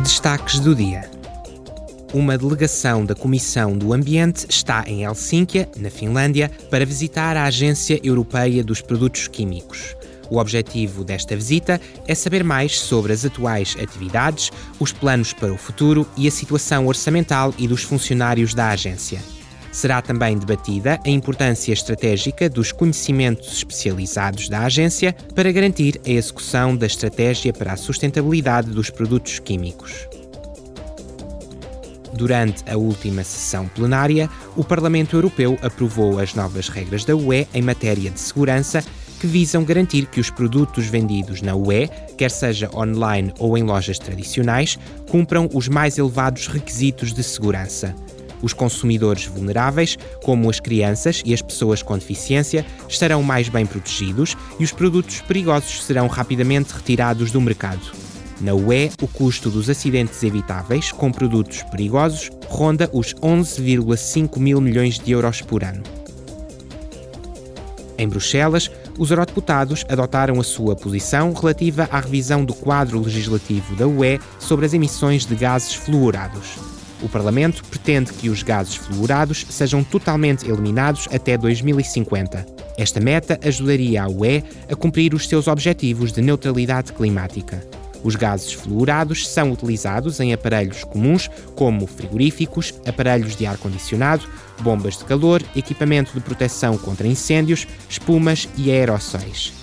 Destaques do dia. Uma delegação da Comissão do Ambiente está em Helsínquia, na Finlândia, para visitar a Agência Europeia dos Produtos Químicos. O objetivo desta visita é saber mais sobre as atuais atividades, os planos para o futuro e a situação orçamental e dos funcionários da agência. Será também debatida a importância estratégica dos conhecimentos especializados da agência para garantir a execução da estratégia para a sustentabilidade dos produtos químicos. Durante a última sessão plenária, o Parlamento Europeu aprovou as novas regras da UE em matéria de segurança que visam garantir que os produtos vendidos na UE, quer seja online ou em lojas tradicionais, cumpram os mais elevados requisitos de segurança. Os consumidores vulneráveis, como as crianças e as pessoas com deficiência, estarão mais bem protegidos e os produtos perigosos serão rapidamente retirados do mercado. Na UE, o custo dos acidentes evitáveis com produtos perigosos ronda os 11,5 mil milhões de euros por ano. Em Bruxelas, os eurodeputados adotaram a sua posição relativa à revisão do quadro legislativo da UE sobre as emissões de gases fluorados. O Parlamento pretende que os gases fluorados sejam totalmente eliminados até 2050. Esta meta ajudaria a UE a cumprir os seus objetivos de neutralidade climática. Os gases fluorados são utilizados em aparelhos comuns como frigoríficos, aparelhos de ar-condicionado, bombas de calor, equipamento de proteção contra incêndios, espumas e aerossóis.